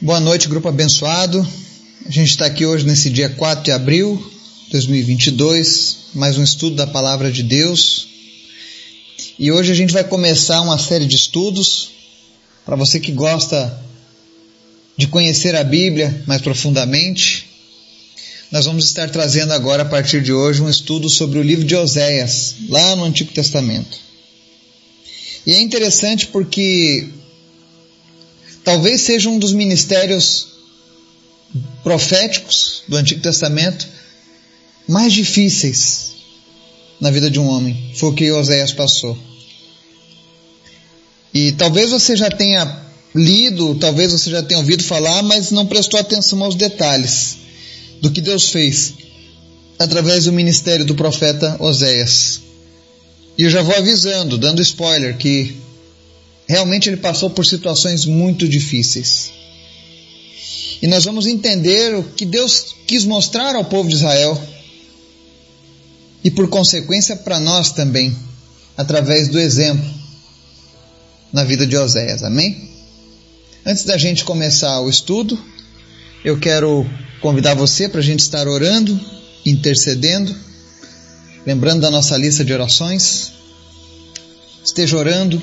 Boa noite, grupo abençoado. A gente está aqui hoje nesse dia 4 de abril de 2022, mais um estudo da Palavra de Deus. E hoje a gente vai começar uma série de estudos para você que gosta de conhecer a Bíblia mais profundamente. Nós vamos estar trazendo agora, a partir de hoje, um estudo sobre o livro de Oséias, lá no Antigo Testamento. E é interessante porque talvez seja um dos ministérios proféticos do Antigo Testamento mais difíceis na vida de um homem. Foi o que Oséias passou. E talvez você já tenha lido, talvez você já tenha ouvido falar, mas não prestou atenção aos detalhes do que Deus fez através do ministério do profeta Oséias. E eu já vou avisando, dando spoiler, que Realmente ele passou por situações muito difíceis. E nós vamos entender o que Deus quis mostrar ao povo de Israel e, por consequência, para nós também, através do exemplo na vida de Oséias. Amém? Antes da gente começar o estudo, eu quero convidar você para a gente estar orando, intercedendo, lembrando da nossa lista de orações. Esteja orando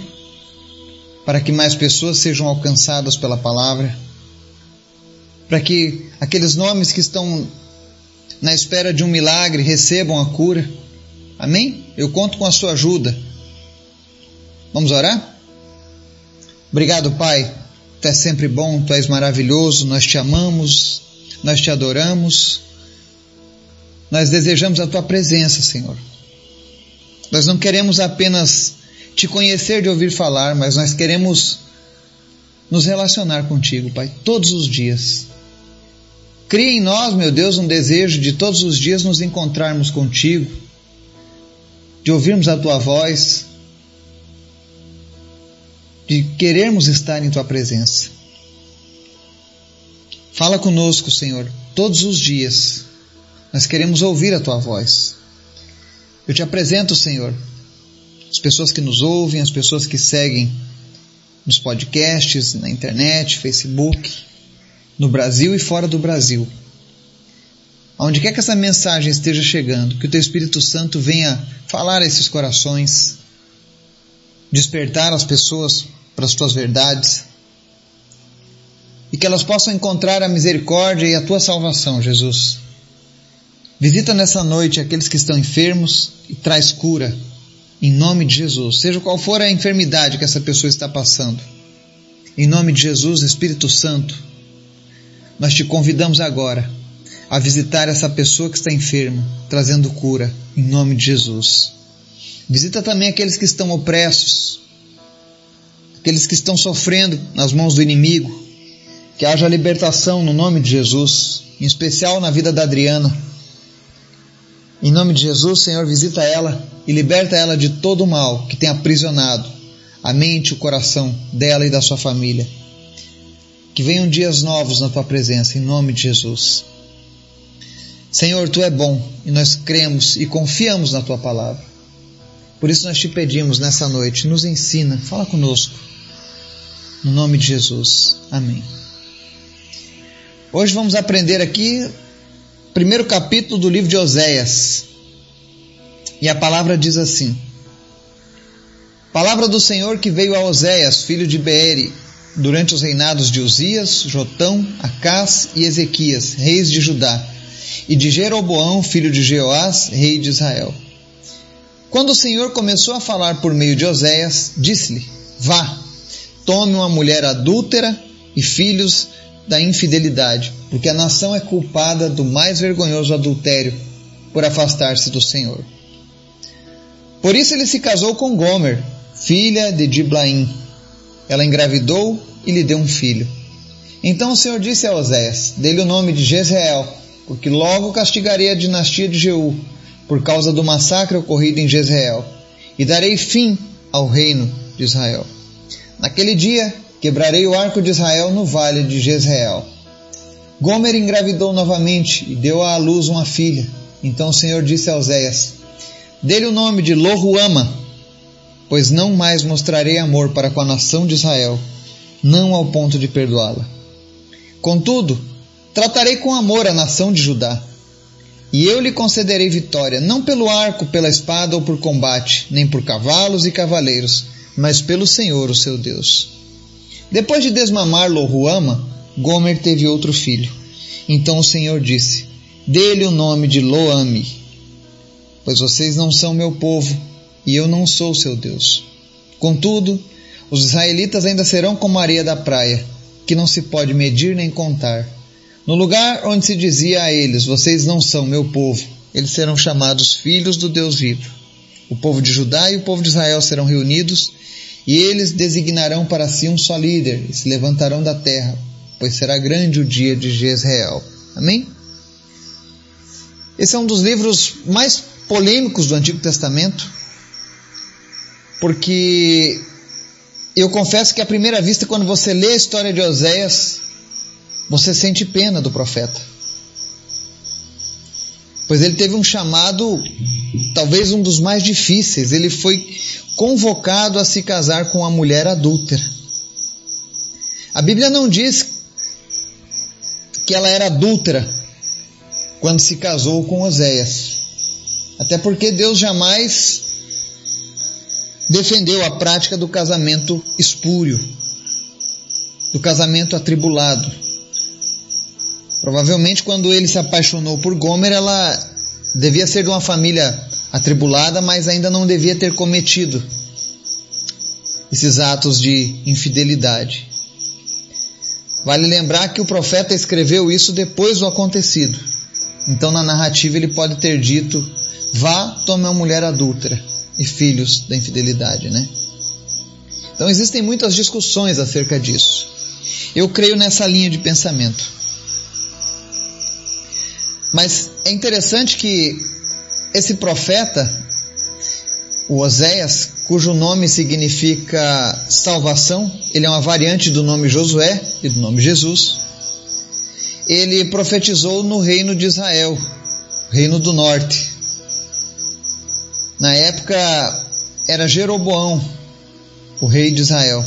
para que mais pessoas sejam alcançadas pela palavra, para que aqueles nomes que estão na espera de um milagre recebam a cura. Amém? Eu conto com a sua ajuda. Vamos orar? Obrigado, Pai. Tu és sempre bom, tu és maravilhoso, nós te amamos, nós te adoramos. Nós desejamos a tua presença, Senhor. Nós não queremos apenas te conhecer de ouvir falar, mas nós queremos nos relacionar contigo, Pai, todos os dias. Cria em nós, meu Deus, um desejo de todos os dias nos encontrarmos contigo, de ouvirmos a tua voz, de querermos estar em tua presença. Fala conosco, Senhor, todos os dias. Nós queremos ouvir a tua voz. Eu te apresento, Senhor, as pessoas que nos ouvem, as pessoas que seguem nos podcasts, na internet, Facebook, no Brasil e fora do Brasil. Aonde quer que essa mensagem esteja chegando, que o Teu Espírito Santo venha falar a esses corações, despertar as pessoas para as Tuas verdades e que elas possam encontrar a misericórdia e a Tua salvação, Jesus. Visita nessa noite aqueles que estão enfermos e traz cura em nome de Jesus, seja qual for a enfermidade que essa pessoa está passando. Em nome de Jesus, Espírito Santo, nós te convidamos agora a visitar essa pessoa que está enferma, trazendo cura, em nome de Jesus. Visita também aqueles que estão opressos, aqueles que estão sofrendo nas mãos do inimigo, que haja libertação no nome de Jesus, em especial na vida da Adriana em nome de Jesus, Senhor, visita ela e liberta ela de todo o mal que tem aprisionado a mente o coração dela e da sua família. Que venham dias novos na tua presença, em nome de Jesus. Senhor, tu é bom e nós cremos e confiamos na tua palavra. Por isso nós te pedimos nessa noite, nos ensina, fala conosco. No nome de Jesus. Amém. Hoje vamos aprender aqui primeiro capítulo do livro de Oséias. E a palavra diz assim: Palavra do Senhor que veio a Oséias, filho de Beeri, durante os reinados de Uzias, Jotão, Acás e Ezequias, reis de Judá, e de Jeroboão, filho de Jeoás, rei de Israel. Quando o Senhor começou a falar por meio de Oséias, disse-lhe: Vá, tome uma mulher adúltera e filhos da infidelidade, porque a nação é culpada do mais vergonhoso adultério por afastar-se do Senhor. Por isso ele se casou com Gomer, filha de Diblaim. Ela engravidou e lhe deu um filho. Então o Senhor disse a Oséias: Dê-lhe o nome de Jezreel, porque logo castigarei a dinastia de Jeú, por causa do massacre ocorrido em Jezreel, e darei fim ao reino de Israel. Naquele dia Quebrarei o arco de Israel no vale de Jezreel. Gomer engravidou novamente e deu à luz uma filha. Então o Senhor disse a Oséias: Dê-lhe o nome de Lohuama, pois não mais mostrarei amor para com a nação de Israel, não ao ponto de perdoá-la. Contudo, tratarei com amor a nação de Judá. E eu lhe concederei vitória, não pelo arco, pela espada ou por combate, nem por cavalos e cavaleiros, mas pelo Senhor, o seu Deus. Depois de desmamar Lohuama, Gomer teve outro filho. Então o Senhor disse: Dê-lhe o nome de Loami, pois vocês não são meu povo, e eu não sou seu Deus. Contudo, os israelitas ainda serão como a areia da praia, que não se pode medir nem contar. No lugar onde se dizia a eles: Vocês não são meu povo, eles serão chamados filhos do Deus vivo. O povo de Judá e o povo de Israel serão reunidos, e eles designarão para si um só líder, e se levantarão da terra, pois será grande o dia de Jezreel. Amém? Esse é um dos livros mais polêmicos do Antigo Testamento, porque eu confesso que à primeira vista, quando você lê a história de Oséias, você sente pena do profeta. Pois ele teve um chamado, talvez um dos mais difíceis. Ele foi convocado a se casar com uma mulher adúltera. A Bíblia não diz que ela era adúltera quando se casou com Oséias. Até porque Deus jamais defendeu a prática do casamento espúrio, do casamento atribulado. Provavelmente, quando ele se apaixonou por Gomer, ela devia ser de uma família atribulada, mas ainda não devia ter cometido esses atos de infidelidade. Vale lembrar que o profeta escreveu isso depois do acontecido. Então, na narrativa, ele pode ter dito: Vá, tome uma mulher adúltera e filhos da infidelidade, né? Então, existem muitas discussões acerca disso. Eu creio nessa linha de pensamento. Mas é interessante que esse profeta, o Oséias, cujo nome significa salvação, ele é uma variante do nome Josué e do nome Jesus ele profetizou no reino de Israel, reino do norte. Na época era Jeroboão, o rei de Israel.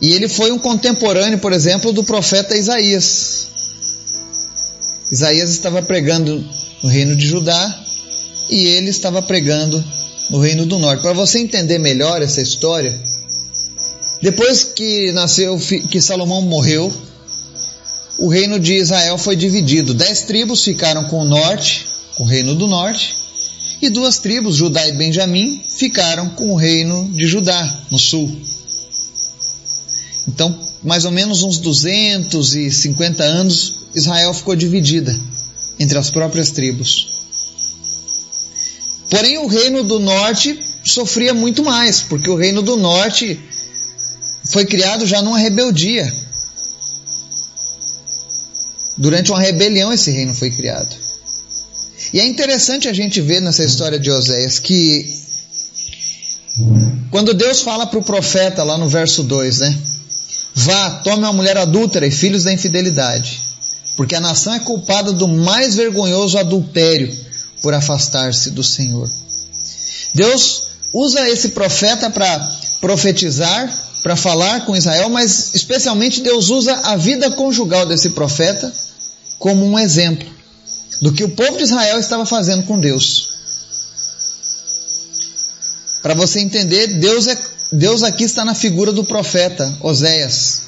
E ele foi um contemporâneo, por exemplo, do profeta Isaías. Isaías estava pregando no reino de Judá e ele estava pregando no reino do norte. Para você entender melhor essa história, depois que nasceu que Salomão morreu, o reino de Israel foi dividido. Dez tribos ficaram com o norte, com o reino do norte, e duas tribos, Judá e Benjamim, ficaram com o reino de Judá, no sul. Então, mais ou menos uns 250 anos, Israel ficou dividida entre as próprias tribos. Porém, o reino do norte sofria muito mais, porque o reino do norte foi criado já numa rebeldia. Durante uma rebelião esse reino foi criado. E é interessante a gente ver nessa história de Oséias que quando Deus fala para o profeta lá no verso 2, né? Vá, tome uma mulher adúltera e filhos da infidelidade, porque a nação é culpada do mais vergonhoso adultério por afastar-se do Senhor. Deus usa esse profeta para profetizar, para falar com Israel, mas especialmente Deus usa a vida conjugal desse profeta como um exemplo do que o povo de Israel estava fazendo com Deus. Para você entender, Deus, é, Deus aqui está na figura do profeta Oséias.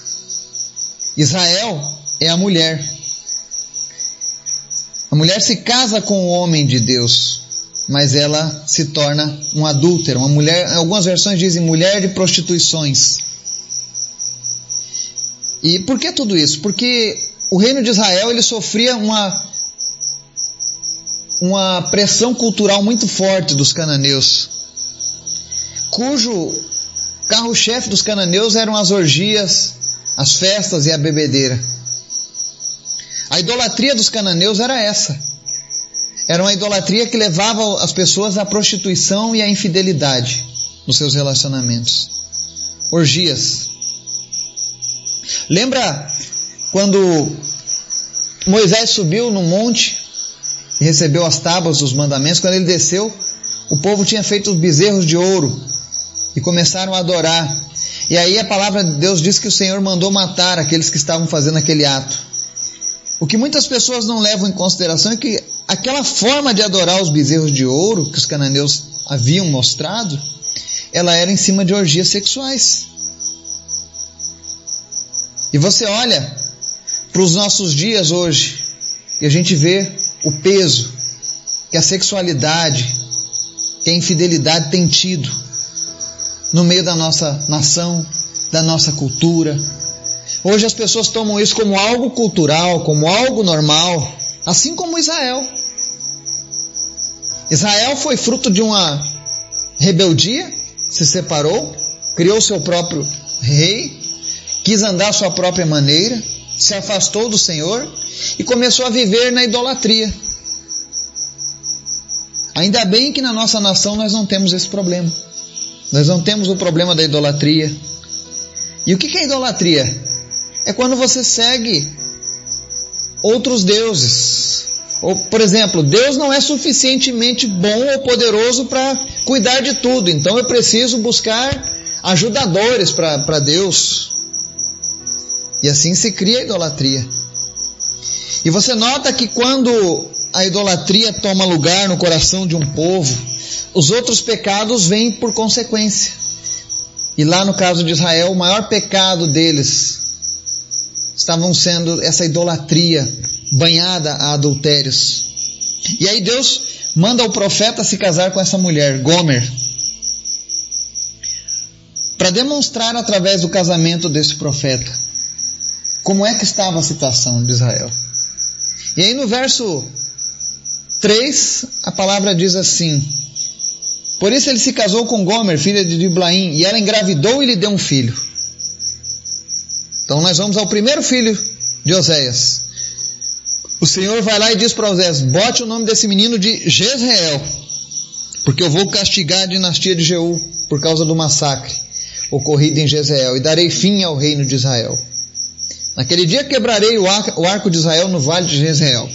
Israel é a mulher. A mulher se casa com o homem de Deus, mas ela se torna um adúltero, uma mulher, algumas versões dizem mulher de prostituições. E por que tudo isso? Porque o reino de Israel ele sofria uma, uma pressão cultural muito forte dos cananeus, cujo carro-chefe dos cananeus eram as orgias, as festas e a bebedeira. A idolatria dos cananeus era essa. Era uma idolatria que levava as pessoas à prostituição e à infidelidade nos seus relacionamentos. Orgias. Lembra quando Moisés subiu no monte e recebeu as tábuas dos mandamentos, quando ele desceu, o povo tinha feito os bezerros de ouro e começaram a adorar. E aí a palavra de Deus diz que o Senhor mandou matar aqueles que estavam fazendo aquele ato. O que muitas pessoas não levam em consideração é que aquela forma de adorar os bezerros de ouro que os cananeus haviam mostrado, ela era em cima de orgias sexuais. E você olha para os nossos dias hoje e a gente vê o peso que a sexualidade, que a infidelidade tem tido no meio da nossa nação, da nossa cultura. Hoje as pessoas tomam isso como algo cultural, como algo normal, assim como Israel. Israel foi fruto de uma rebeldia, se separou, criou seu próprio rei, quis andar sua própria maneira, se afastou do Senhor e começou a viver na idolatria. Ainda bem que na nossa nação nós não temos esse problema. Nós não temos o problema da idolatria. E o que é idolatria? É quando você segue outros deuses. Ou, por exemplo, Deus não é suficientemente bom ou poderoso para cuidar de tudo, então eu preciso buscar ajudadores para Deus. E assim se cria a idolatria. E você nota que quando a idolatria toma lugar no coração de um povo, os outros pecados vêm por consequência. E lá no caso de Israel, o maior pecado deles estavam sendo essa idolatria banhada a adultérios. E aí Deus manda o profeta se casar com essa mulher, Gomer, para demonstrar através do casamento desse profeta como é que estava a situação de Israel. E aí no verso 3, a palavra diz assim: Por isso ele se casou com Gomer, filha de Diblaim, e ela engravidou e lhe deu um filho. Então nós vamos ao primeiro filho de Oséias. O Senhor vai lá e diz para Oséias: Bote o nome desse menino de Jezreel, porque eu vou castigar a dinastia de Jeú por causa do massacre ocorrido em Jezreel, e darei fim ao reino de Israel. Naquele dia quebrarei o arco de Israel no vale de Jezreel.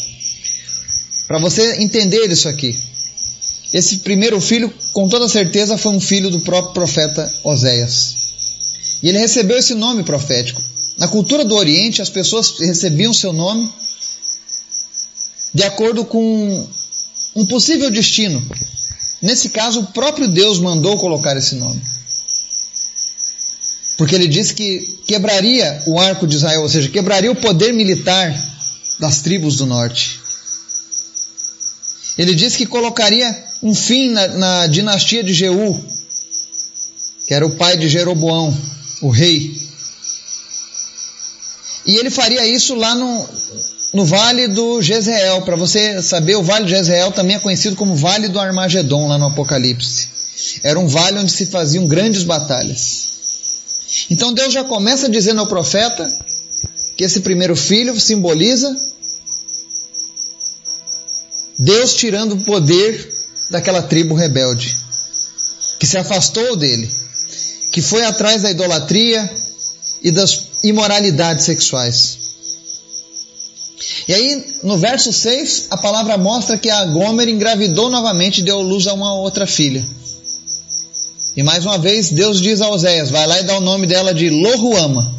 Para você entender isso aqui. Esse primeiro filho, com toda certeza, foi um filho do próprio profeta Oséias. E ele recebeu esse nome profético. Na cultura do Oriente, as pessoas recebiam seu nome de acordo com um possível destino. Nesse caso, o próprio Deus mandou colocar esse nome porque ele disse que quebraria o arco de Israel, ou seja, quebraria o poder militar das tribos do norte. Ele disse que colocaria um fim na, na dinastia de Jeú, que era o pai de Jeroboão, o rei. E ele faria isso lá no, no Vale do Jezreel. Para você saber, o Vale de Jezreel também é conhecido como Vale do Armagedon, lá no Apocalipse. Era um vale onde se faziam grandes batalhas. Então Deus já começa dizendo ao profeta que esse primeiro filho simboliza Deus tirando o poder daquela tribo rebelde, que se afastou dele, que foi atrás da idolatria e das imoralidades sexuais. E aí, no verso 6, a palavra mostra que a Gomer engravidou novamente e deu luz a uma outra filha. E mais uma vez, Deus diz a Oséias: vai lá e dá o nome dela de Lohuama,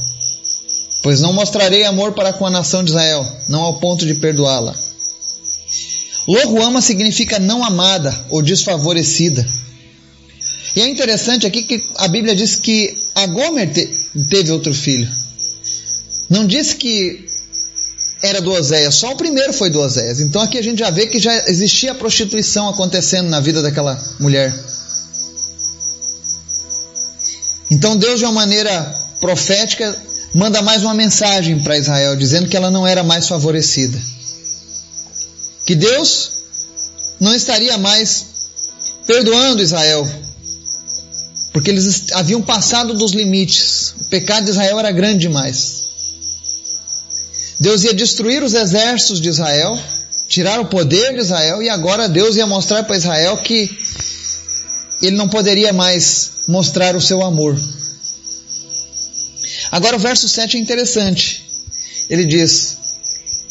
pois não mostrarei amor para com a nação de Israel, não ao ponto de perdoá-la. Lohuama significa não amada ou desfavorecida. E é interessante aqui que a Bíblia diz que a Gomer te, teve outro filho. Não diz que era do Oséias, só o primeiro foi do Oséias. Então aqui a gente já vê que já existia a prostituição acontecendo na vida daquela mulher. Então Deus, de uma maneira profética, manda mais uma mensagem para Israel, dizendo que ela não era mais favorecida. Que Deus não estaria mais perdoando Israel, porque eles haviam passado dos limites. O pecado de Israel era grande demais. Deus ia destruir os exércitos de Israel, tirar o poder de Israel, e agora Deus ia mostrar para Israel que ele não poderia mais mostrar o seu amor. Agora o verso 7 é interessante. Ele diz: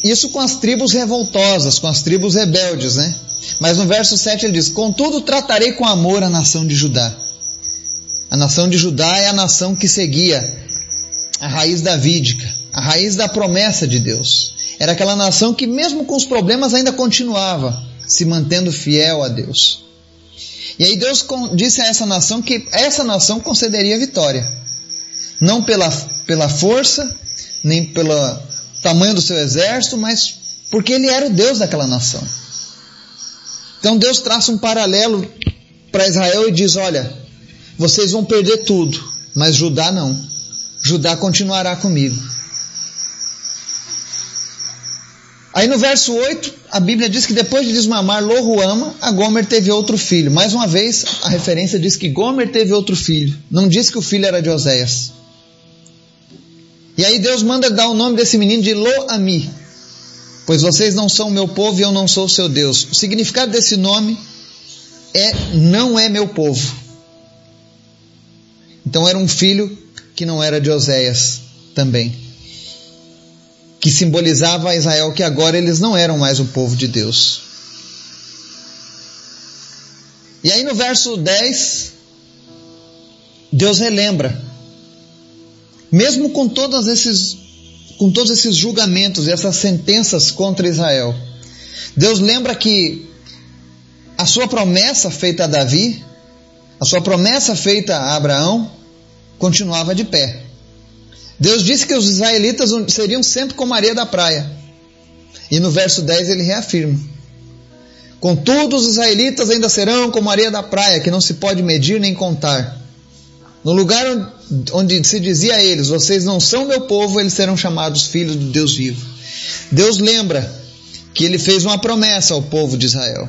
Isso com as tribos revoltosas, com as tribos rebeldes, né? Mas no verso 7 ele diz: Contudo, tratarei com amor a nação de Judá. A nação de Judá é a nação que seguia a raiz davídica, a raiz da promessa de Deus. Era aquela nação que, mesmo com os problemas, ainda continuava se mantendo fiel a Deus. E aí Deus disse a essa nação que essa nação concederia vitória. Não pela, pela força, nem pelo tamanho do seu exército, mas porque ele era o Deus daquela nação. Então Deus traça um paralelo para Israel e diz: Olha, vocês vão perder tudo, mas Judá não. Judá continuará comigo. Aí no verso 8, a Bíblia diz que depois de desmamar Lohuama, a Gomer teve outro filho. Mais uma vez, a referência diz que Gomer teve outro filho. Não diz que o filho era de Oséias. E aí Deus manda dar o nome desse menino de Lo-Ami, pois vocês não são meu povo e eu não sou seu Deus. O significado desse nome é não é meu povo. Então era um filho que não era de Oséias também, que simbolizava a Israel que agora eles não eram mais o povo de Deus. E aí no verso 10, Deus relembra mesmo com todos esses, com todos esses julgamentos e essas sentenças contra Israel, Deus lembra que a sua promessa feita a Davi, a sua promessa feita a Abraão, continuava de pé. Deus disse que os israelitas seriam sempre como areia da praia. E no verso 10 ele reafirma: Contudo, os israelitas ainda serão como areia da praia, que não se pode medir nem contar. No lugar onde se dizia a eles: Vocês não são meu povo, eles serão chamados filhos do Deus vivo. Deus lembra que ele fez uma promessa ao povo de Israel.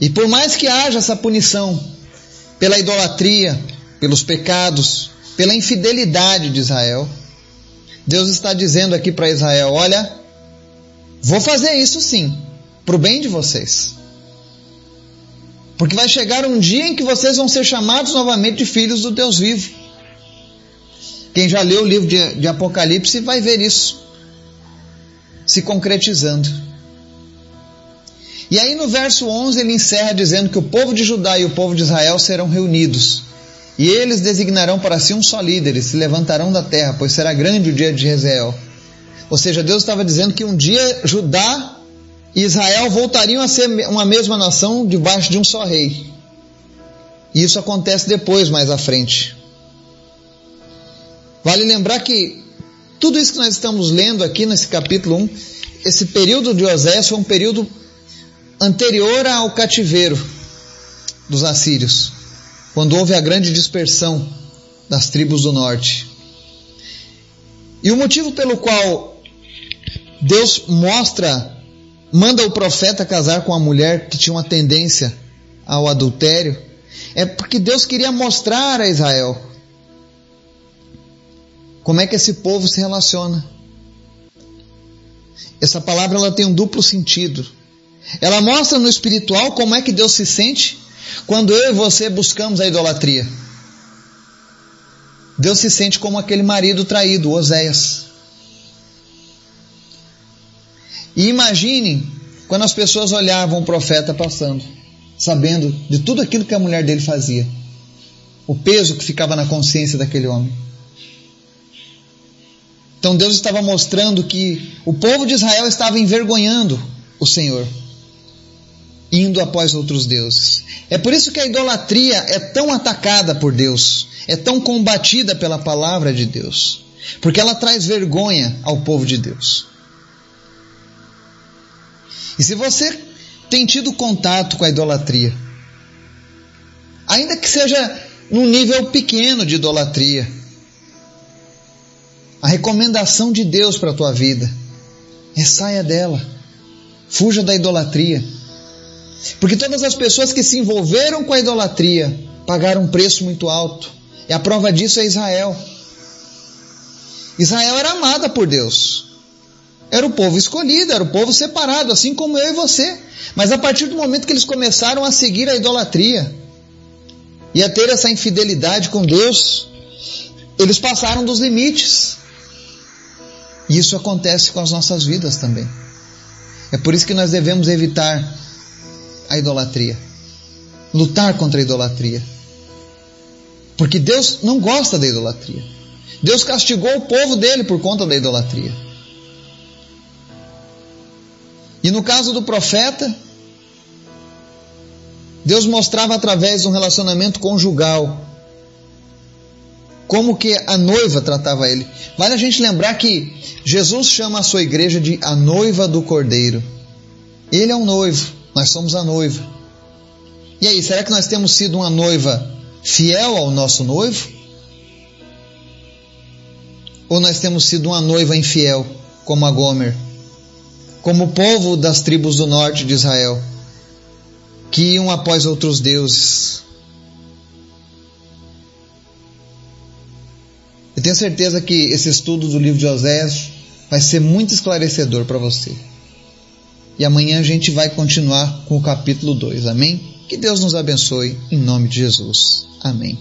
E por mais que haja essa punição pela idolatria, pelos pecados, pela infidelidade de Israel, Deus está dizendo aqui para Israel: Olha, vou fazer isso sim, para o bem de vocês. Porque vai chegar um dia em que vocês vão ser chamados novamente de filhos do Deus vivo. Quem já leu o livro de, de Apocalipse vai ver isso se concretizando. E aí no verso 11 ele encerra dizendo que o povo de Judá e o povo de Israel serão reunidos. E eles designarão para si um só líder e se levantarão da terra, pois será grande o dia de Jezeel. Ou seja, Deus estava dizendo que um dia Judá e Israel voltariam a ser uma mesma nação debaixo de um só rei. E isso acontece depois, mais à frente. Vale lembrar que tudo isso que nós estamos lendo aqui nesse capítulo 1, esse período de Osés foi um período anterior ao cativeiro dos assírios, quando houve a grande dispersão das tribos do norte. E o motivo pelo qual Deus mostra manda o profeta casar com a mulher que tinha uma tendência ao adultério, é porque Deus queria mostrar a Israel como é que esse povo se relaciona. Essa palavra ela tem um duplo sentido. Ela mostra no espiritual como é que Deus se sente quando eu e você buscamos a idolatria. Deus se sente como aquele marido traído, Oséias. E imaginem quando as pessoas olhavam o profeta passando, sabendo de tudo aquilo que a mulher dele fazia, o peso que ficava na consciência daquele homem. Então Deus estava mostrando que o povo de Israel estava envergonhando o Senhor, indo após outros deuses. É por isso que a idolatria é tão atacada por Deus, é tão combatida pela palavra de Deus, porque ela traz vergonha ao povo de Deus. E se você tem tido contato com a idolatria, ainda que seja num nível pequeno de idolatria, a recomendação de Deus para a tua vida é saia dela, fuja da idolatria. Porque todas as pessoas que se envolveram com a idolatria pagaram um preço muito alto. E a prova disso é Israel. Israel era amada por Deus. Era o povo escolhido, era o povo separado, assim como eu e você. Mas a partir do momento que eles começaram a seguir a idolatria e a ter essa infidelidade com Deus, eles passaram dos limites. E isso acontece com as nossas vidas também. É por isso que nós devemos evitar a idolatria, lutar contra a idolatria. Porque Deus não gosta da idolatria. Deus castigou o povo dele por conta da idolatria. E no caso do profeta, Deus mostrava através de um relacionamento conjugal como que a noiva tratava ele. Vale a gente lembrar que Jesus chama a sua igreja de a noiva do Cordeiro. Ele é um noivo, nós somos a noiva. E aí, será que nós temos sido uma noiva fiel ao nosso noivo? Ou nós temos sido uma noiva infiel, como a Gomer? Como o povo das tribos do norte de Israel, que iam após outros deuses. Eu tenho certeza que esse estudo do livro de Osés vai ser muito esclarecedor para você. E amanhã a gente vai continuar com o capítulo 2, amém? Que Deus nos abençoe, em nome de Jesus. Amém.